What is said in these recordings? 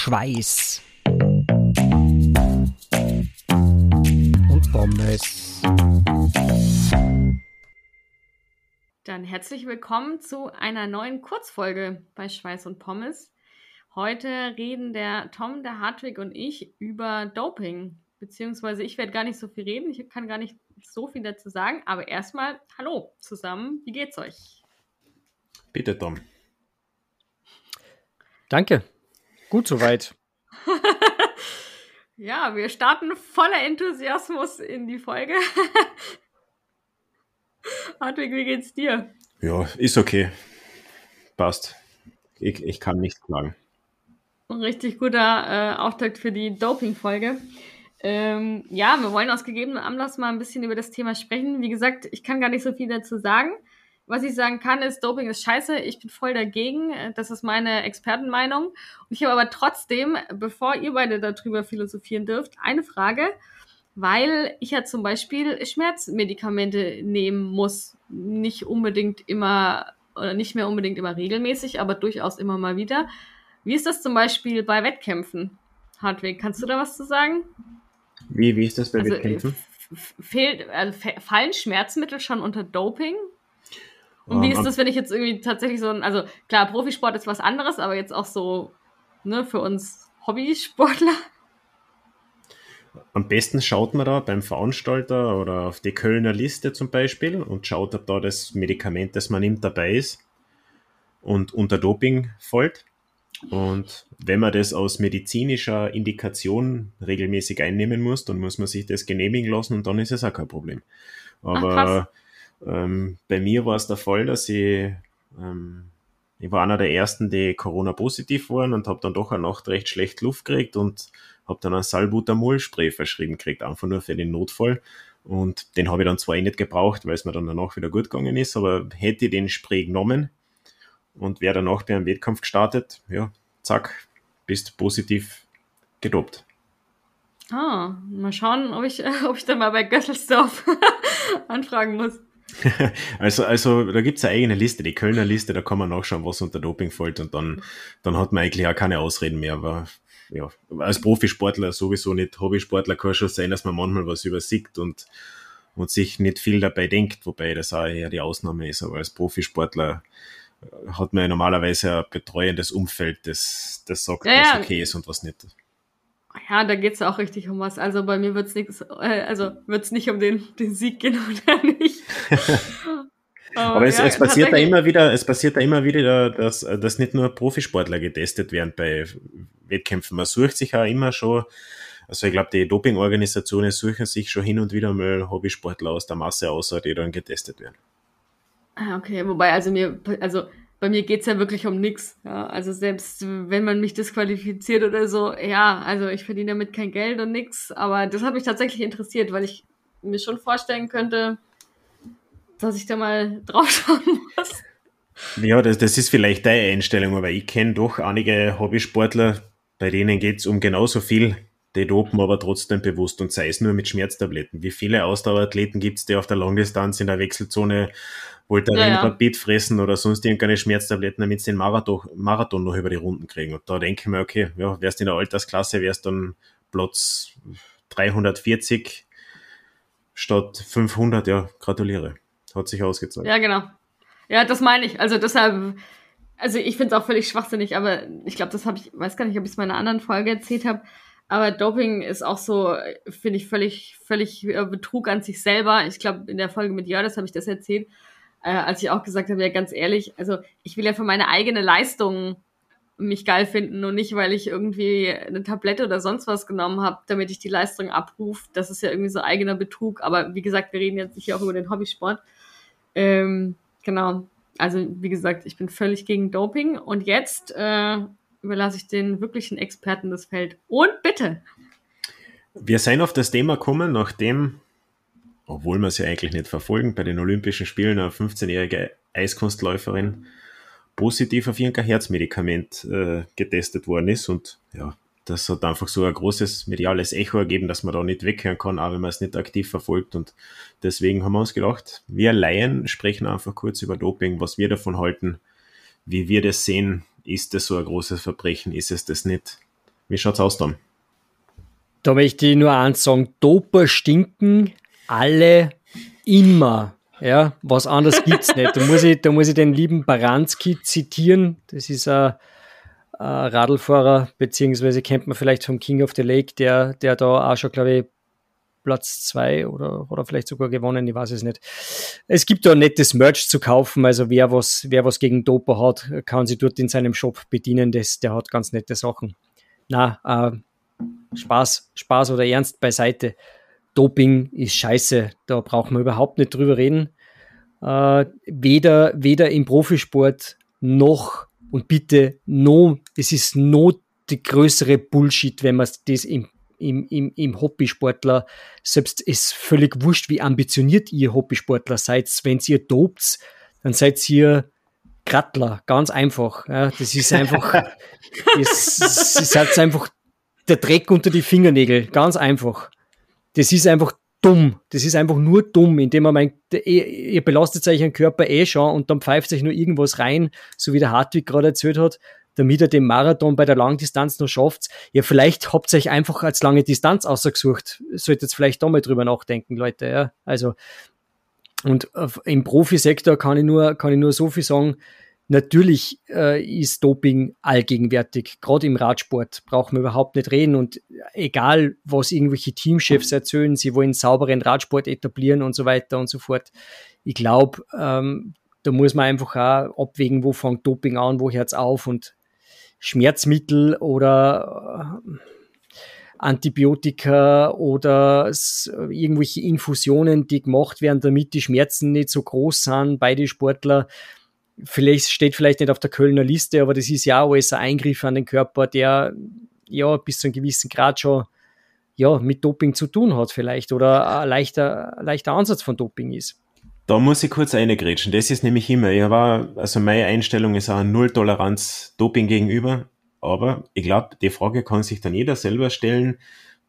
Schweiß und Pommes. Dann herzlich willkommen zu einer neuen Kurzfolge bei Schweiß und Pommes. Heute reden der Tom, der Hartwig und ich über Doping. Beziehungsweise ich werde gar nicht so viel reden, ich kann gar nicht so viel dazu sagen, aber erstmal Hallo zusammen, wie geht's euch? Bitte, Tom. Danke. Gut soweit. ja, wir starten voller Enthusiasmus in die Folge. Hartwig, wie geht's dir? Ja, ist okay. Passt. Ich, ich kann nicht klagen. Ein richtig guter äh, Auftakt für die Doping-Folge. Ähm, ja, wir wollen aus gegebenem Anlass mal ein bisschen über das Thema sprechen. Wie gesagt, ich kann gar nicht so viel dazu sagen. Was ich sagen kann, ist, Doping ist scheiße. Ich bin voll dagegen. Das ist meine Expertenmeinung. Und ich habe aber trotzdem, bevor ihr beide darüber philosophieren dürft, eine Frage, weil ich ja zum Beispiel Schmerzmedikamente nehmen muss. Nicht unbedingt immer oder nicht mehr unbedingt immer regelmäßig, aber durchaus immer mal wieder. Wie ist das zum Beispiel bei Wettkämpfen? Hartwig, kannst du da was zu sagen? Wie, wie ist das bei also, Wettkämpfen? Fehlt, also fallen Schmerzmittel schon unter Doping? Und wie ist das, wenn ich jetzt irgendwie tatsächlich so ein, also klar, Profisport ist was anderes, aber jetzt auch so, ne, für uns Hobbysportler? Am besten schaut man da beim Veranstalter oder auf die Kölner Liste zum Beispiel und schaut, ob da das Medikament, das man nimmt, dabei ist und unter Doping folgt. Und wenn man das aus medizinischer Indikation regelmäßig einnehmen muss, dann muss man sich das genehmigen lassen und dann ist es auch kein Problem. Aber Ach, ähm, bei mir war es der Fall, dass ich, ähm, ich war einer der ersten, die Corona-positiv waren und habe dann doch eine Nacht recht schlecht Luft gekriegt und habe dann ein Salbutamol-Spray verschrieben gekriegt, einfach nur für den Notfall. Und den habe ich dann zwar eh nicht gebraucht, weil es mir dann danach wieder gut gegangen ist, aber hätte ich den Spray genommen, und wer danach bei einem Wettkampf gestartet, ja, zack, bist positiv gedopt. Ah, mal schauen, ob ich, ob ich dann mal bei Gösselsdorf anfragen muss. also, also da gibt es eine eigene Liste, die Kölner Liste, da kann man nachschauen, was unter Doping fällt und dann, dann hat man eigentlich auch keine Ausreden mehr. Aber ja, als Profisportler sowieso nicht, Hobbysportler kann schon sein, dass man manchmal was übersieht und, und sich nicht viel dabei denkt, wobei das auch eher die Ausnahme ist. Aber als Profisportler hat man ja normalerweise ein betreuendes Umfeld, das, das sagt, ja, was okay ist und was nicht. Ja, da geht es auch richtig um was. Also bei mir wird es nichts, äh, also wird's nicht um den, den Sieg gehen oder nicht. Aber, Aber es, ja, es passiert da immer wieder, es passiert da immer wieder, dass, dass nicht nur Profisportler getestet werden bei Wettkämpfen. Man sucht sich auch immer schon, also ich glaube, die Dopingorganisationen suchen sich schon hin und wieder mal Hobbysportler aus der Masse aus, die dann getestet werden. Ah, okay, wobei, also mir, also bei mir geht's ja wirklich um nix. Ja, also selbst wenn man mich disqualifiziert oder so, ja, also ich verdiene damit kein Geld und nix, aber das hat mich tatsächlich interessiert, weil ich mir schon vorstellen könnte, dass ich da mal draufschauen muss. Ja, das, das ist vielleicht deine Einstellung, aber ich kenne doch einige Hobbysportler, bei denen geht's um genauso viel die dopen aber trotzdem bewusst und sei es nur mit Schmerztabletten. Wie viele Ausdauerathleten gibt es, die auf der Langdistanz in der Wechselzone Voltaren, ja, ja. Rapid fressen oder sonst irgendeine Schmerztabletten, damit sie den Marathon, Marathon noch über die Runden kriegen. Und da denke ich mir, okay, ja, wärst in der Altersklasse, wärst dann Platz 340 statt 500, ja, gratuliere. Hat sich ausgezahlt. Ja, genau. Ja, das meine ich. Also deshalb, also ich finde es auch völlig schwachsinnig, aber ich glaube, das habe ich, weiß gar nicht, ob ich es in meiner anderen Folge erzählt habe, aber Doping ist auch so, finde ich, völlig, völlig äh, Betrug an sich selber. Ich glaube, in der Folge mit Jördes habe ich das erzählt, äh, als ich auch gesagt habe, ja, ganz ehrlich, also ich will ja für meine eigene Leistung mich geil finden und nicht, weil ich irgendwie eine Tablette oder sonst was genommen habe, damit ich die Leistung abrufe. Das ist ja irgendwie so eigener Betrug. Aber wie gesagt, wir reden jetzt hier auch über den Hobbysport. Ähm, genau. Also wie gesagt, ich bin völlig gegen Doping. Und jetzt äh, überlasse ich den wirklichen Experten das Feld. Und bitte! Wir sind auf das Thema gekommen, nachdem, obwohl wir es ja eigentlich nicht verfolgen, bei den Olympischen Spielen eine 15-jährige Eiskunstläuferin positiv auf irgendein Herzmedikament äh, getestet worden ist. Und ja, das hat einfach so ein großes mediales Echo ergeben, dass man da nicht weghören kann, auch wenn man es nicht aktiv verfolgt. Und deswegen haben wir uns gedacht, wir Laien sprechen einfach kurz über Doping, was wir davon halten, wie wir das sehen, ist das so ein großes Verbrechen? Ist es das nicht? Wie schaut's aus dann? Da möchte ich nur eins sagen, Doper stinken alle immer. Ja, was anderes gibt's nicht. Da muss ich, da muss ich den lieben Baranski zitieren. Das ist ein, Radlfahrer, beziehungsweise kennt man vielleicht vom King of the Lake, der, der da auch schon, glaube ich, Platz zwei oder, oder vielleicht sogar gewonnen, ich weiß es nicht. Es gibt da nettes Merch zu kaufen, also wer was, wer was gegen Doper hat, kann sich dort in seinem Shop bedienen, das, der hat ganz nette Sachen. Na, äh, Spaß, Spaß oder Ernst beiseite. Doping ist scheiße, da braucht man überhaupt nicht drüber reden. Äh, weder, weder im Profisport noch und bitte no, es ist no die größere Bullshit, wenn man das im, im, im, im Hobbysportler, selbst ist völlig wurscht, wie ambitioniert ihr Hobbysportler seid, wenn ihr dopt, dann seid ihr Grattler, ganz einfach. Ja, das ist einfach, es, es ist einfach der Dreck unter die Fingernägel, ganz einfach. Das ist einfach dumm. Das ist einfach nur dumm, indem man meint, ihr belastet euch einen Körper eh schon und dann pfeift sich nur irgendwas rein, so wie der Hartwig gerade erzählt hat, damit er den Marathon bei der Langdistanz noch schafft. Ja, vielleicht habt ihr euch einfach als lange Distanz ausgesucht. Solltet vielleicht da mal drüber nachdenken, Leute. Ja, also, und im Profisektor kann ich nur, kann ich nur so viel sagen, Natürlich äh, ist Doping allgegenwärtig, gerade im Radsport brauchen wir überhaupt nicht reden und egal, was irgendwelche Teamchefs erzählen, sie wollen sauberen Radsport etablieren und so weiter und so fort. Ich glaube, ähm, da muss man einfach auch abwägen, wo fängt Doping an, wo hört es auf und Schmerzmittel oder äh, Antibiotika oder irgendwelche Infusionen, die gemacht werden, damit die Schmerzen nicht so groß sind bei den Sportlern vielleicht steht vielleicht nicht auf der Kölner Liste, aber das ist ja auch alles ein Eingriff an den Körper, der ja bis zu einem gewissen Grad schon ja, mit Doping zu tun hat vielleicht oder ein leichter, leichter Ansatz von Doping ist. Da muss ich kurz eingrätschen. Das ist nämlich immer, ich war, also meine Einstellung ist auch Null Toleranz Doping gegenüber. Aber ich glaube, die Frage kann sich dann jeder selber stellen.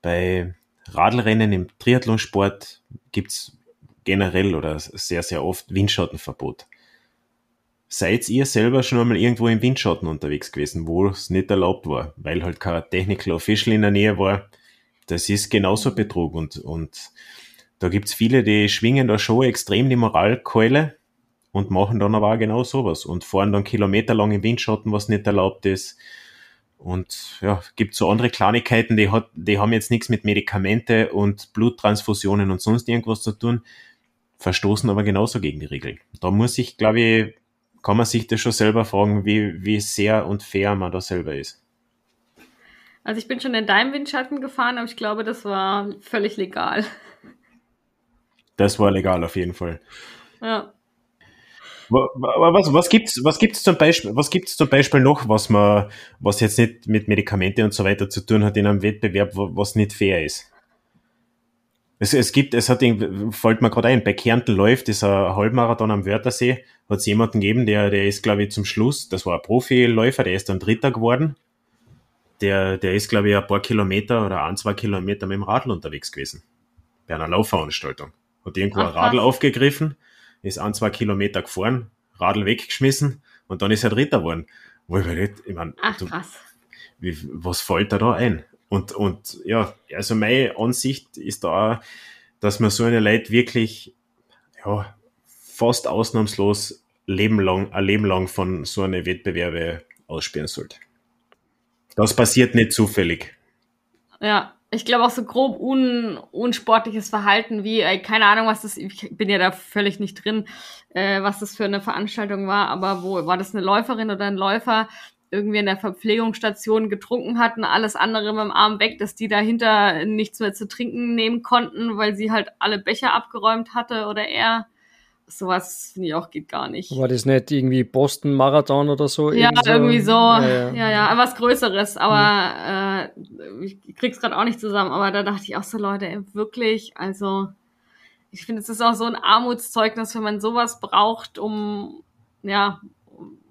Bei Radlrennen im Triathlonsport gibt's generell oder sehr, sehr oft Windschattenverbot. Seid ihr selber schon einmal irgendwo im Windschatten unterwegs gewesen, wo es nicht erlaubt war, weil halt kein Technical Official in der Nähe war? Das ist genauso Betrug und, und da gibt's viele, die schwingen da schon extrem die Moralkeule und machen dann aber auch genau sowas und fahren dann kilometerlang im Windschatten, was nicht erlaubt ist. Und ja, gibt so andere Kleinigkeiten, die, hat, die haben jetzt nichts mit Medikamente und Bluttransfusionen und sonst irgendwas zu tun, verstoßen aber genauso gegen die Regeln. Da muss ich, glaube ich, kann man sich das schon selber fragen, wie, wie sehr und fair man da selber ist. Also ich bin schon in deinem Windschatten gefahren, aber ich glaube, das war völlig legal. Das war legal auf jeden Fall. Ja. Was, was gibt's, was gibt's zum Beispiel, was gibt's zum Beispiel noch, was man, was jetzt nicht mit Medikamente und so weiter zu tun hat in einem Wettbewerb, was nicht fair ist? Es, es gibt, es hat, fällt mir gerade ein, bei Kärnten läuft dieser Halbmarathon am Wörthersee, hat es jemanden gegeben, der, der ist, glaube ich, zum Schluss, das war ein Profiläufer, der ist dann Dritter geworden. Der, der ist, glaube ich, ein paar Kilometer oder ein, zwei Kilometer mit dem Radl unterwegs gewesen. Bei einer Laufveranstaltung. Hat irgendwo Ach, ein Radl aufgegriffen, ist ein, zwei Kilometer gefahren, Radl weggeschmissen und dann ist er Dritter geworden. Wo ich, nicht, ich mein, Ach, du, krass. Wie, was fällt da da ein? Und, und ja, also meine Ansicht ist da, dass man so eine Leute wirklich ja, fast ausnahmslos Leben lang, ein Leben lang von so einer Wettbewerbe aussperren sollte. Das passiert nicht zufällig. Ja, ich glaube auch so grob un, unsportliches Verhalten wie, ey, keine Ahnung, was das, ich bin ja da völlig nicht drin, äh, was das für eine Veranstaltung war, aber wo war das eine Läuferin oder ein Läufer, irgendwie in der Verpflegungsstation getrunken hatten, alles andere mit dem Arm weg, dass die dahinter nichts mehr zu trinken nehmen konnten, weil sie halt alle Becher abgeräumt hatte oder er. Sowas finde ich auch geht gar nicht. War das nicht irgendwie Boston Marathon oder so? Ja, irgendwie so. Irgendwie so. Ja, ja, ja, was Größeres, aber mhm. äh, ich krieg's gerade auch nicht zusammen. Aber da dachte ich auch so, Leute, ey, wirklich, also ich finde, es ist auch so ein Armutszeugnis, wenn man sowas braucht, um ja,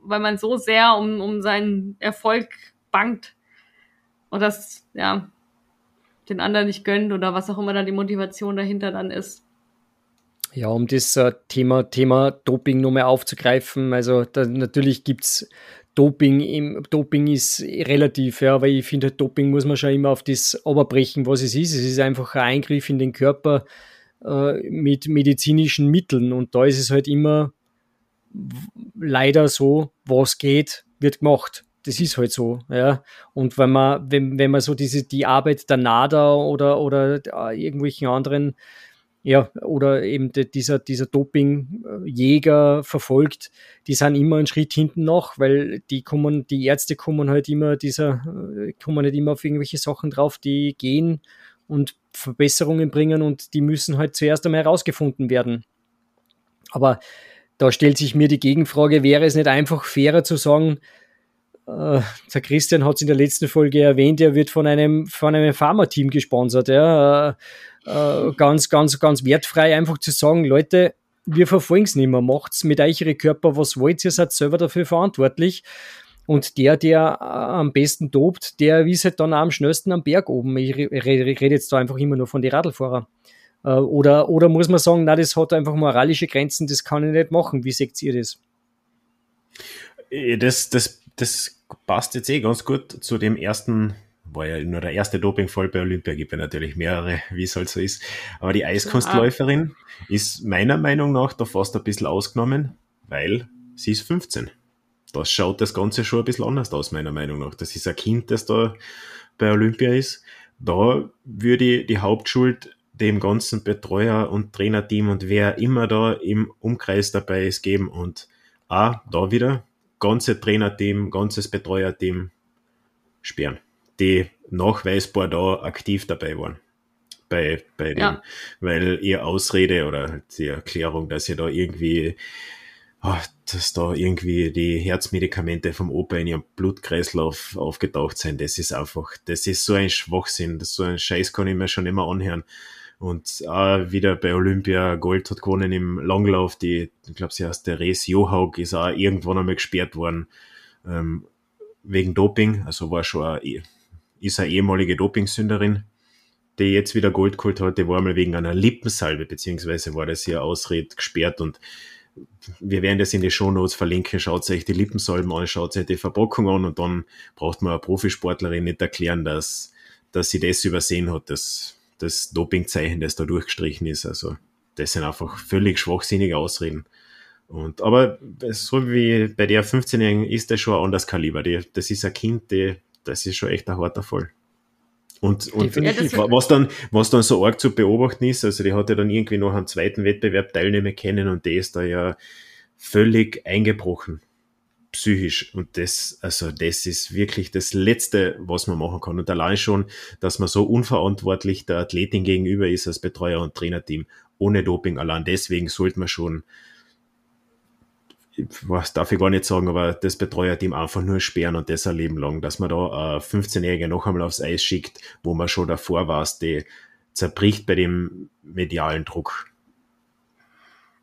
weil man so sehr um, um seinen Erfolg bangt und das, ja, den anderen nicht gönnt oder was auch immer da die Motivation dahinter dann ist. Ja, um das äh, Thema, Thema Doping nochmal aufzugreifen, also da, natürlich gibt es Doping, im, Doping ist relativ, ja, weil ich finde, Doping muss man schon immer auf das oberbrechen, was es ist. Es ist einfach ein Eingriff in den Körper äh, mit medizinischen Mitteln und da ist es halt immer leider so, was geht, wird gemacht. Das ist halt so, ja. Und wenn man, wenn, wenn man so diese, die Arbeit der NADA oder, oder äh, irgendwelchen anderen ja, oder eben de, dieser, dieser Dopingjäger verfolgt, die sind immer einen Schritt hinten noch, weil die kommen, die Ärzte kommen halt immer dieser, äh, kommen nicht immer auf irgendwelche Sachen drauf, die gehen und Verbesserungen bringen und die müssen halt zuerst einmal herausgefunden werden. Aber da stellt sich mir die Gegenfrage, wäre es nicht einfach fairer zu sagen, äh, der Christian hat es in der letzten Folge erwähnt, er wird von einem, von einem Pharma-Team gesponsert. Ja. Äh, äh, ganz, ganz, ganz wertfrei einfach zu sagen, Leute, wir verfolgen es nicht mehr, macht's mit euch ihre Körper, was wollt ihr, seid selber dafür verantwortlich. Und der, der äh, am besten tobt, der ist halt dann am schnellsten am Berg oben. Ich rede jetzt da einfach immer nur von den Radlfahrern. Äh, oder, oder muss man sagen, na, das hat einfach moralische Grenzen, das kann ich nicht machen. Wie seht ihr das? Das, das, das passt jetzt eh ganz gut zu dem ersten war ja nur der erste Dopingfall bei Olympia, gibt ja natürlich mehrere, wie es halt so ist. Aber die Eiskunstläuferin ist meiner Meinung nach da fast ein bisschen ausgenommen, weil sie ist 15. Das schaut das Ganze schon ein bisschen anders aus, meiner Meinung nach. Das ist ein Kind, das da bei Olympia ist. Da würde ich die Hauptschuld dem ganzen Betreuer und Trainerteam und wer immer da im Umkreis dabei ist geben und auch da wieder ganze Trainerteam, ganzes Betreuerteam sperren die nachweisbar da aktiv dabei waren. Bei, bei dem, ja. weil ihr Ausrede oder halt die Erklärung, dass ihr da irgendwie, oh, dass da irgendwie die Herzmedikamente vom Opa in ihrem Blutkreislauf aufgetaucht sind, das ist einfach, das ist so ein Schwachsinn, das so ein Scheiß kann ich mir schon immer anhören. Und auch wieder bei Olympia Gold hat gewonnen im Langlauf, die, ich glaube, sie heißt Therese Johaug, ist auch irgendwann einmal gesperrt worden, ähm, wegen Doping, also war schon ein ist eine ehemalige Dopingsünderin, die jetzt wieder Gold geholt hat. Die war mal wegen einer Lippensalbe, beziehungsweise war das hier Ausred gesperrt und wir werden das in die Shownotes verlinken. Schaut euch die Lippensalben an, schaut euch die Verpackung an und dann braucht man eine Profisportlerin nicht erklären, dass, dass sie das übersehen hat, das, das Dopingzeichen, das da durchgestrichen ist. Also, das sind einfach völlig schwachsinnige Ausreden. Und, aber so wie bei der 15-Jährigen ist das schon ein anderes Kaliber. Die, das ist ein Kind, die, das ist schon echt ein harter Fall. Und, und ja, was, dann, was dann so arg zu beobachten ist, also die hat ja dann irgendwie noch am zweiten Wettbewerb teilnehmen können und der ist da ja völlig eingebrochen, psychisch. Und das, also das ist wirklich das Letzte, was man machen kann. Und allein schon, dass man so unverantwortlich der Athletin gegenüber ist als Betreuer und Trainerteam, ohne Doping, allein deswegen sollte man schon was darf ich gar nicht sagen, aber das Betreuerteam einfach nur sperren und das ein Leben lang, dass man da äh, 15-Jährige noch einmal aufs Eis schickt, wo man schon davor war, die zerbricht bei dem medialen Druck.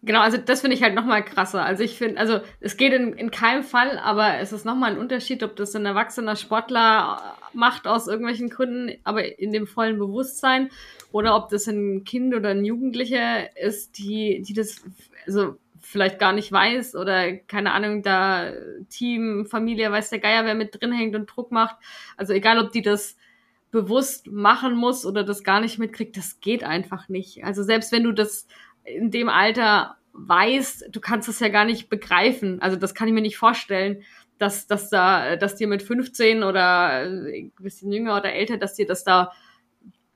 Genau, also das finde ich halt nochmal krasser. Also ich finde, also es geht in, in keinem Fall, aber es ist nochmal ein Unterschied, ob das ein erwachsener Sportler macht aus irgendwelchen Gründen, aber in dem vollen Bewusstsein, oder ob das ein Kind oder ein Jugendlicher ist, die, die das, also vielleicht gar nicht weiß oder keine Ahnung, da Team, Familie, weiß der Geier, wer mit drin hängt und Druck macht. Also egal, ob die das bewusst machen muss oder das gar nicht mitkriegt, das geht einfach nicht. Also selbst wenn du das in dem Alter weißt, du kannst es ja gar nicht begreifen. Also das kann ich mir nicht vorstellen, dass, dass da, dass dir mit 15 oder ein bisschen jünger oder älter, dass dir das da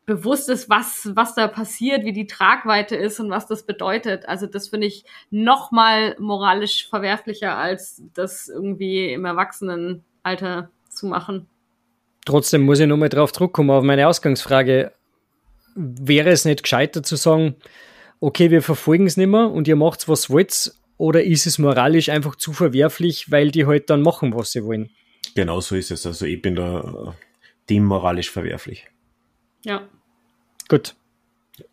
bewusst ist, was, was da passiert, wie die Tragweite ist und was das bedeutet. Also das finde ich noch mal moralisch verwerflicher, als das irgendwie im Erwachsenenalter zu machen. Trotzdem muss ich nochmal drauf zurückkommen, auf meine Ausgangsfrage. Wäre es nicht gescheiter zu sagen, okay, wir verfolgen es nicht mehr und ihr macht was wollt, oder ist es moralisch einfach zu verwerflich, weil die halt dann machen, was sie wollen? Genau so ist es. Also ich bin da dem moralisch verwerflich. Ja. Gut.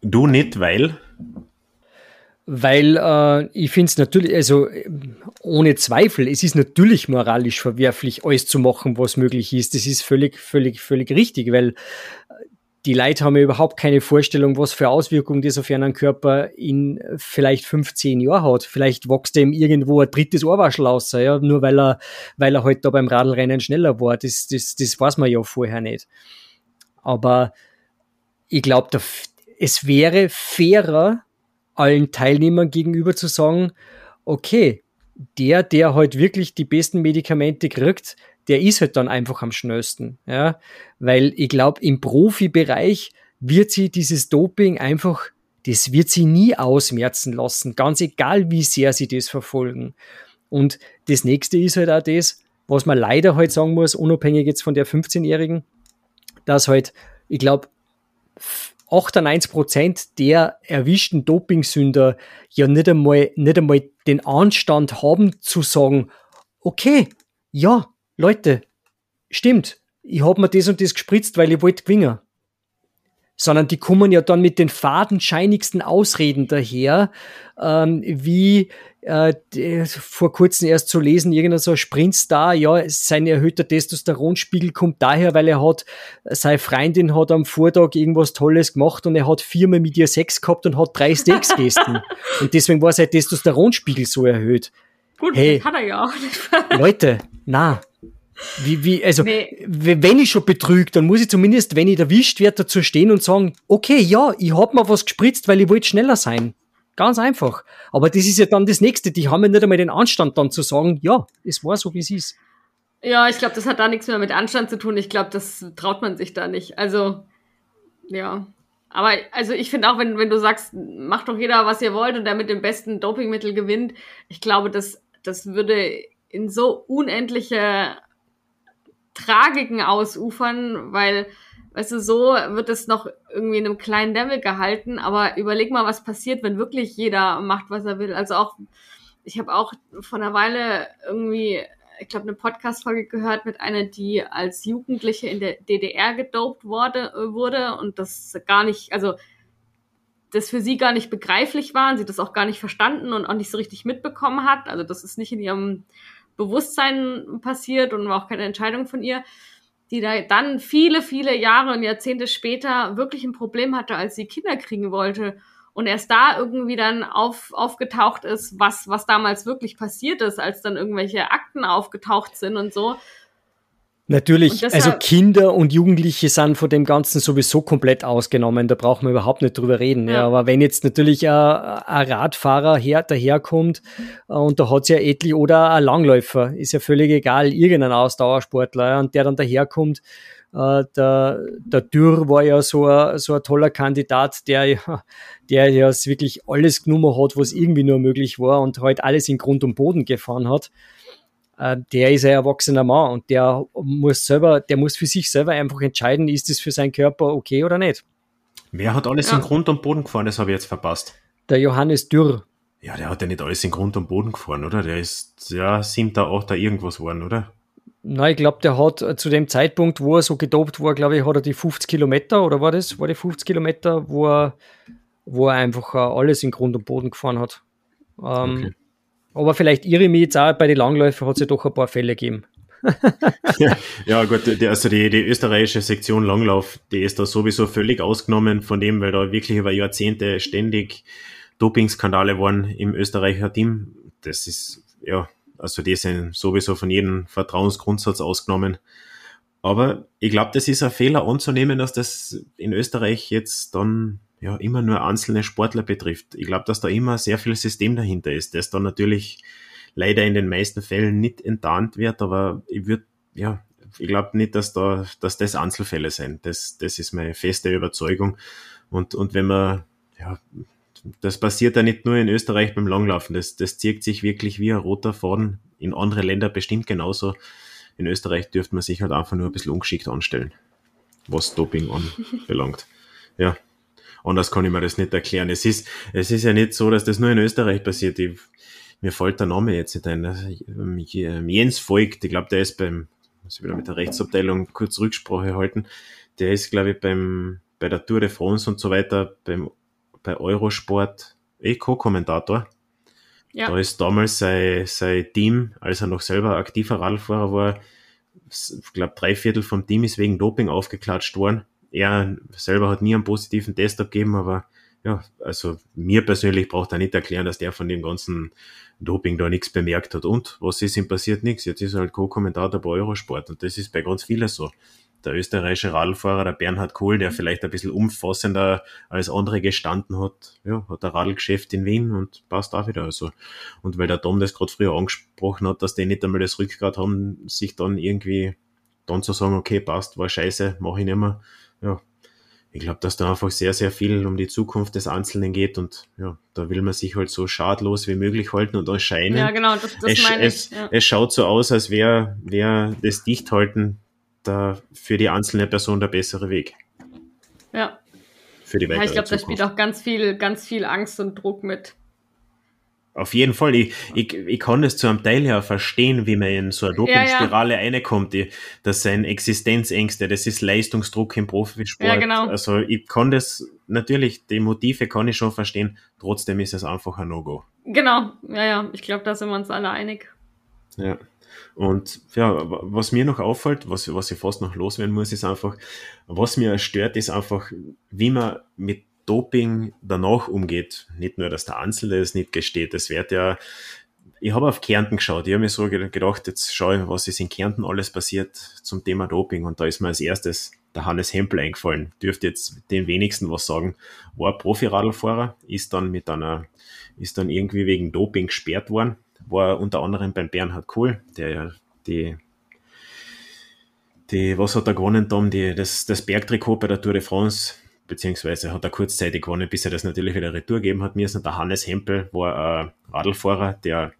Du nicht, weil? Weil äh, ich finde es natürlich, also ohne Zweifel, es ist natürlich moralisch verwerflich, alles zu machen, was möglich ist. Das ist völlig, völlig, völlig richtig, weil die Leute haben ja überhaupt keine Vorstellung, was für Auswirkungen das auf ihren Körper in vielleicht 15 Jahren hat. Vielleicht wächst ihm irgendwo ein drittes Ohrwaschel aus, ja, nur weil er, weil er halt da beim Radlrennen schneller war. Das, das, das weiß man ja vorher nicht. Aber ich glaube, es wäre fairer, allen Teilnehmern gegenüber zu sagen, okay, der, der halt wirklich die besten Medikamente kriegt, der ist halt dann einfach am schnellsten. Ja? Weil ich glaube, im Profibereich wird sie dieses Doping einfach, das wird sie nie ausmerzen lassen, ganz egal, wie sehr sie das verfolgen. Und das nächste ist halt auch das, was man leider halt sagen muss, unabhängig jetzt von der 15-Jährigen, dass halt, ich glaube, 98 Prozent der erwischten Dopingsünder ja nicht einmal, nicht einmal den Anstand haben zu sagen, okay, ja, Leute, stimmt, ich hab mir das und das gespritzt, weil ich wollte gewinnen. Sondern die kommen ja dann mit den fadenscheinigsten Ausreden daher, ähm, wie äh, vor kurzem erst zu lesen, irgendein so Sprintstar, ja, sein erhöhter Testosteronspiegel kommt daher, weil er hat, seine Freundin hat am Vortag irgendwas Tolles gemacht und er hat viermal mit ihr Sex gehabt und hat drei Steaks gegessen. und deswegen war sein Testosteronspiegel so erhöht. Gut, hey, hat er ja auch nicht. Leute, na. Wie, wie, also, nee. wenn ich schon betrüge, dann muss ich zumindest, wenn ich erwischt werde, dazu stehen und sagen, okay, ja, ich hab mal was gespritzt, weil ich wollte schneller sein. Ganz einfach. Aber das ist ja dann das Nächste. Die haben ja nicht einmal den Anstand dann zu sagen, ja, es war so, wie es ist. Ja, ich glaube, das hat da nichts mehr mit Anstand zu tun. Ich glaube, das traut man sich da nicht. Also, ja. Aber also ich finde auch, wenn, wenn du sagst, macht doch jeder, was ihr wollt und der mit dem besten Dopingmittel gewinnt, ich glaube, das, das würde in so unendliche Tragiken ausufern, weil Weißt du, so wird es noch irgendwie in einem kleinen Level gehalten, aber überleg mal, was passiert, wenn wirklich jeder macht, was er will. Also auch, ich habe auch vor einer Weile irgendwie, ich glaube, eine Podcast-Folge gehört mit einer, die als Jugendliche in der DDR gedopt wurde, wurde und das gar nicht, also das für sie gar nicht begreiflich war und sie das auch gar nicht verstanden und auch nicht so richtig mitbekommen hat. Also das ist nicht in ihrem Bewusstsein passiert und war auch keine Entscheidung von ihr die da dann viele, viele Jahre und Jahrzehnte später wirklich ein Problem hatte, als sie Kinder kriegen wollte. Und erst da irgendwie dann auf, aufgetaucht ist, was, was damals wirklich passiert ist, als dann irgendwelche Akten aufgetaucht sind und so. Natürlich, also Kinder und Jugendliche sind von dem Ganzen sowieso komplett ausgenommen, da brauchen wir überhaupt nicht drüber reden. Ja. ja aber wenn jetzt natürlich ein, ein Radfahrer her, daherkommt äh, und da hat es ja etlich oder ein Langläufer, ist ja völlig egal, irgendein Ausdauersportler ja, und der dann daherkommt, äh, der, der Dürr war ja so ein, so ein toller Kandidat, der ja, der ja wirklich alles genommen hat, was irgendwie nur möglich war und halt alles in Grund und Boden gefahren hat der ist ein erwachsener Mann und der muss selber, der muss für sich selber einfach entscheiden, ist es für seinen Körper okay oder nicht. Wer hat alles ja. in Grund und Boden gefahren? Das habe ich jetzt verpasst. Der Johannes Dürr. Ja, der hat ja nicht alles in Grund und Boden gefahren, oder? Der ist ja siebter, achter irgendwas geworden, oder? Na, ich glaube, der hat äh, zu dem Zeitpunkt, wo er so gedopt war, glaube ich, hat er die 50 Kilometer, oder war das? War die 50 Kilometer, wo er, wo er einfach äh, alles in Grund und Boden gefahren hat. Ähm, okay. Aber vielleicht irre ich mich jetzt auch, bei den Langläufen hat es ja doch ein paar Fälle gegeben. ja, gut, die, also die, die österreichische Sektion Langlauf, die ist da sowieso völlig ausgenommen von dem, weil da wirklich über Jahrzehnte ständig Dopingskandale waren im Österreicher Team. Das ist, ja, also die sind sowieso von jedem Vertrauensgrundsatz ausgenommen. Aber ich glaube, das ist ein Fehler anzunehmen, dass das in Österreich jetzt dann ja immer nur einzelne Sportler betrifft. Ich glaube, dass da immer sehr viel System dahinter ist, das dann natürlich leider in den meisten Fällen nicht enttarnt wird, aber ich würde, ja, ich glaube nicht, dass da, dass das Einzelfälle sind. Das, das ist meine feste Überzeugung. Und, und wenn man, ja, das passiert ja nicht nur in Österreich beim Langlaufen, das, das zieht sich wirklich wie ein roter Faden in andere Länder bestimmt genauso. In Österreich dürfte man sich halt einfach nur ein bisschen ungeschickt anstellen, was Doping anbelangt. Ja, Anders kann ich mir das nicht erklären. Es ist, es ist ja nicht so, dass das nur in Österreich passiert. Ich, mir fällt der Name jetzt nicht ein. Ähm, Jens Voigt, ich glaube, der ist beim, muss ich wieder mit der Rechtsabteilung kurz Rücksprache halten. Der ist, glaube ich, beim, bei der Tour de France und so weiter, beim, bei Eurosport, eh Co-Kommentator. Ja. Da ist damals sein, sein Team, als er noch selber aktiver Radfahrer war, ich glaube, drei Viertel vom Team ist wegen Doping aufgeklatscht worden er selber hat nie einen positiven Test abgegeben, aber ja, also mir persönlich braucht er nicht erklären, dass der von dem ganzen Doping da nichts bemerkt hat. Und was ist ihm passiert? Nichts. Jetzt ist er halt Co-Kommentator bei Eurosport und das ist bei ganz vielen so. Der österreichische Radlfahrer, der Bernhard Kohl, der vielleicht ein bisschen umfassender als andere gestanden hat, ja, hat ein Radlgeschäft in Wien und passt auch wieder. Also. Und weil der Tom das gerade früher angesprochen hat, dass die nicht einmal das Rückgrat haben, sich dann irgendwie dann zu sagen, okay, passt, war scheiße, mache ich nicht mehr. Ja, ich glaube, dass da einfach sehr, sehr viel um die Zukunft des Einzelnen geht und ja, da will man sich halt so schadlos wie möglich halten und erscheinen. Ja, genau, das, das es, meine ich. Es, ja. es schaut so aus, als wäre wär das Dichthalten da für die einzelne Person der bessere Weg. Ja. Für die weitere ja ich glaube, da spielt auch ganz viel, ganz viel Angst und Druck mit. Auf jeden Fall. Ich, ich, ich kann das zu einem Teil ja verstehen, wie man in so eine Dopingspirale ja, ja. reinkommt. Die, das sind Existenzängste, das ist Leistungsdruck im Profisport. Ja, genau. Also ich kann das, natürlich, die Motive kann ich schon verstehen, trotzdem ist es einfach ein No-Go. Genau, ja, ja. Ich glaube, da sind wir uns alle einig. Ja. Und ja, was mir noch auffällt, was, was ich fast noch loswerden muss, ist einfach, was mir stört, ist einfach, wie man mit Doping danach umgeht. Nicht nur, dass der Einzelne es nicht gesteht, es wird ja, ich habe auf Kärnten geschaut, ich habe mir so gedacht, jetzt schaue ich, was ist in Kärnten alles passiert zum Thema Doping und da ist mir als erstes der Hannes Hempel eingefallen. Dürfte jetzt den wenigsten was sagen. War Profiradlfahrer, ist dann mit einer, ist dann irgendwie wegen Doping gesperrt worden, war unter anderem beim Bernhard Kohl, der ja die die, was hat er gewonnen, Tom? Die, das, das Bergtrikot bei der Tour de France beziehungsweise hat er kurzzeitig gewonnen, bis er das natürlich wieder retour geben hat müssen. Der Hannes Hempel war ein Radlfahrer, der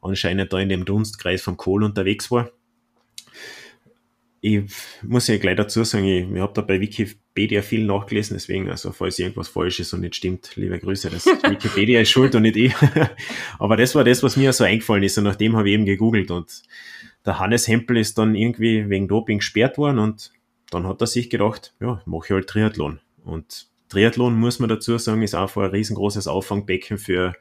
anscheinend da in dem Dunstkreis vom Kohl unterwegs war. Ich muss ja gleich dazu sagen, ich, ich habe da bei Wikipedia viel nachgelesen, deswegen, also falls irgendwas falsch ist und nicht stimmt, liebe Grüße, das Wikipedia ist schuld und nicht ich. Aber das war das, was mir so eingefallen ist und nachdem habe ich eben gegoogelt und der Hannes Hempel ist dann irgendwie wegen Doping gesperrt worden und dann hat er sich gedacht, ja, mache ich halt Triathlon. Und Triathlon, muss man dazu sagen, ist einfach ein riesengroßes Auffangbecken für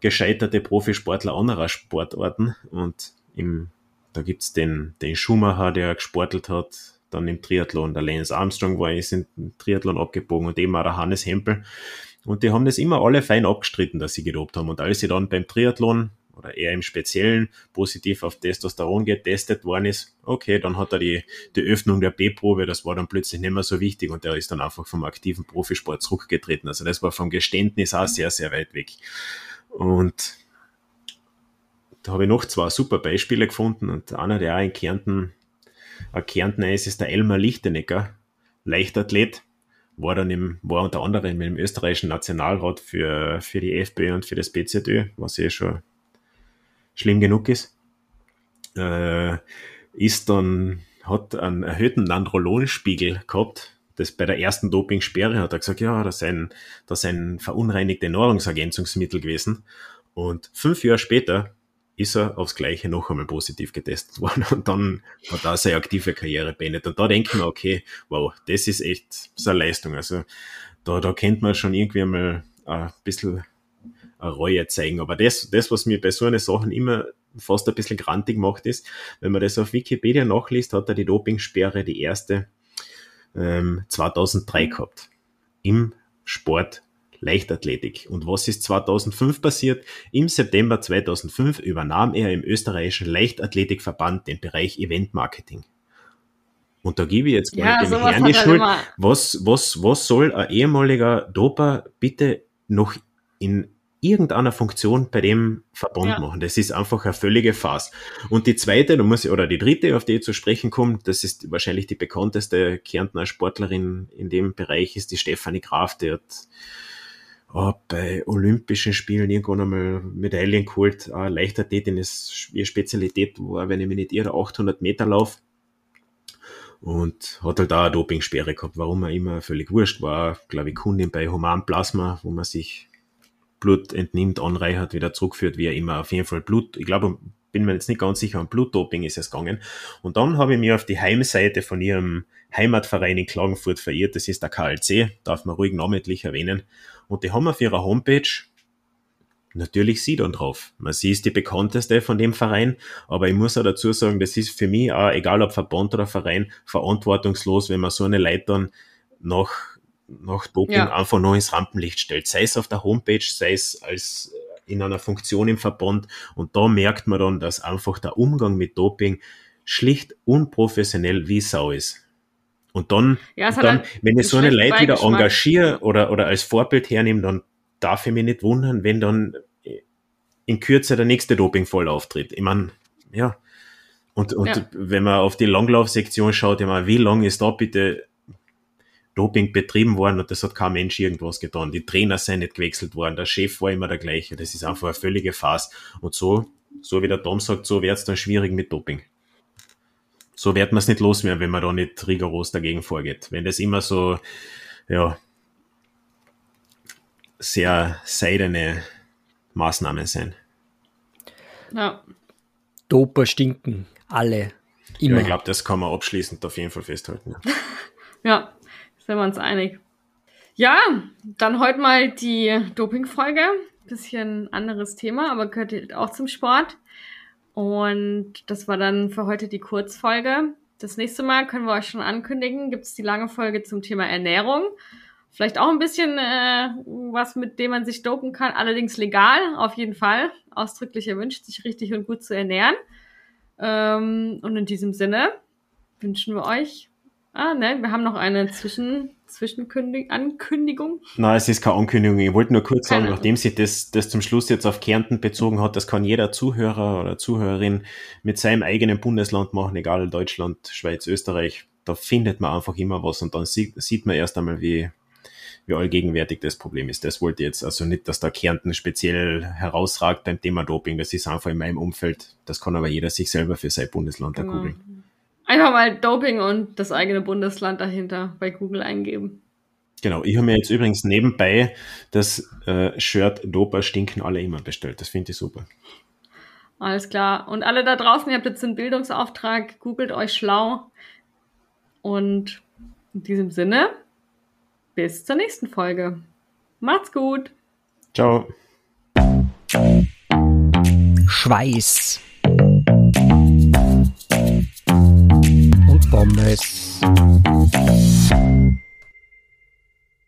gescheiterte Profisportler anderer Sportarten. Und im, da gibt's den, den Schumacher, der gesportelt hat, dann im Triathlon. Der Lance Armstrong war ist im Triathlon abgebogen und eben auch der Hannes Hempel. Und die haben das immer alle fein abgestritten, dass sie gedopt haben. Und als sie dann beim Triathlon oder eher im Speziellen positiv auf Testosteron getestet worden ist, okay, dann hat er die, die Öffnung der B-Probe, das war dann plötzlich nicht mehr so wichtig und er ist dann einfach vom aktiven Profisport zurückgetreten. Also das war vom Geständnis auch sehr, sehr weit weg. Und da habe ich noch zwei super Beispiele gefunden und einer, der auch in Kärnten, ein Kärntner ist, ist der Elmar Lichtenecker, Leichtathlet, war dann im, war unter anderem im österreichischen Nationalrat für, für die FPÖ und für das BZÖ, was eh schon schlimm genug ist, äh, ist dann, hat einen erhöhten Nandrolonspiegel gehabt. Das bei der ersten Dopingsperre hat er gesagt, ja, das sind, das sind verunreinigte Nahrungsergänzungsmittel gewesen. Und fünf Jahre später ist er aufs Gleiche noch einmal positiv getestet worden und dann hat er seine aktive Karriere beendet. Und da denken wir, okay, wow, das ist echt so eine Leistung. Also da, da kennt man schon irgendwie einmal ein bisschen Reue zeigen. Aber das, das, was mir bei so einer Sachen immer fast ein bisschen grantig macht, ist, wenn man das auf Wikipedia nachliest, hat er die Dopingsperre, die erste, ähm, 2003 gehabt. Im Sport Leichtathletik. Und was ist 2005 passiert? Im September 2005 übernahm er im österreichischen Leichtathletikverband den Bereich Eventmarketing. Und da gebe ich jetzt mal Ja, dem Herrn die Schuld. Was, was, was soll ein ehemaliger Doper bitte noch in irgendeiner Funktion bei dem Verband Ja. machen? Das ist einfach eine völlige Farce. Und die zweite, da muss ich, oder die dritte, auf die ich zu sprechen komme, das ist wahrscheinlich die bekannteste Kärntner Sportlerin in dem Bereich, ist die Stefanie Graf, die hat oh, bei Olympischen Spielen irgendwann einmal Medaillen geholt. Uh, Leichtathletin ist ihre Spezialität, war, wenn ich mich nicht irre, 800 Meter Lauf. Und hat halt auch eine Dopingsperre gehabt, warum er immer völlig wurscht war, glaube ich, Kundin bei Human Plasma, wo man sich Blut entnimmt, anreichert, wieder zurückführt, wie er immer auf jeden Fall Blut, ich glaube, bin mir jetzt nicht ganz sicher, um Blutdoping ist es gegangen. Und dann habe ich mir auf die Heimseite von ihrem Heimatverein in Klagenfurt verirrt, das ist der KLC, darf man ruhig namentlich erwähnen. Und die haben auf ihrer Homepage natürlich sie dann drauf. Sie ist die bekannteste von dem Verein, aber ich muss auch dazu sagen, das ist für mich auch, egal ob Verband oder Verein, verantwortungslos, wenn man so eine Leitern nach, nach Doping ja. einfach noch ins Rampenlicht stellt. Sei es auf der Homepage, sei es als in einer Funktion im Verband. Und da merkt man dann, dass einfach der Umgang mit Doping schlicht unprofessionell wie Sau ist. Und dann, ja, dann halt wenn ich so eine Leute wieder engagiere oder, oder als Vorbild hernehme, dann darf ich mich nicht wundern, wenn dann in Kürze der nächste Dopingfall auftritt. Ich meine, ja. Und, und ja. wenn man auf die Langlaufsektion schaut, ich meine, wie lange ist da bitte Doping betrieben worden und das hat kein Mensch irgendwas getan. Die Trainer sind nicht gewechselt worden, der Chef war immer der gleiche. Das ist einfach eine völlige Farce. Und so, so wie der Tom sagt, so wird es dann schwierig mit Doping so wird man es nicht los mehr, wenn man da nicht rigoros dagegen vorgeht. Wenn das immer so, ja, sehr seidene Maßnahmen sind. Ja. Doper stinken, alle. Immer. Ja, ich glaube, das kann man abschließend auf jeden Fall festhalten. Ja sind wir uns einig. Ja, dann heute mal die Doping-Folge. Bisschen anderes Thema, aber gehört auch zum Sport. Und das war dann für heute die Kurzfolge. Das nächste Mal können wir euch schon ankündigen, gibt es die lange Folge zum Thema Ernährung. Vielleicht auch ein bisschen äh, was, mit dem man sich dopen kann, allerdings legal, auf jeden Fall. Ausdrücklich erwünscht, sich richtig und gut zu ernähren. Ähm, und in diesem Sinne wünschen wir euch Ah, ne, wir haben noch eine Zwischen Zwischenankündigung. Nein, es ist keine Ankündigung. Ich wollte nur kurz keine. sagen, nachdem sich das, das zum Schluss jetzt auf Kärnten bezogen hat, das kann jeder Zuhörer oder Zuhörerin mit seinem eigenen Bundesland machen, egal Deutschland, Schweiz, Österreich. Da findet man einfach immer was und dann sieht, sieht man erst einmal, wie, wie allgegenwärtig das Problem ist. Das wollte ich jetzt also nicht, dass da Kärnten speziell herausragt beim Thema Doping. Das ist einfach in meinem Umfeld. Das kann aber jeder sich selber für sein Bundesland genau. erkugeln. Einfach mal Doping und das eigene Bundesland dahinter bei Google eingeben. Genau, ich habe mir jetzt übrigens nebenbei das äh, Shirt Doper stinken alle immer bestellt. Das finde ich super. Alles klar. Und alle da draußen, ihr habt jetzt einen Bildungsauftrag, googelt euch schlau. Und in diesem Sinne, bis zur nächsten Folge. Macht's gut. Ciao. Schweiß. Pommes.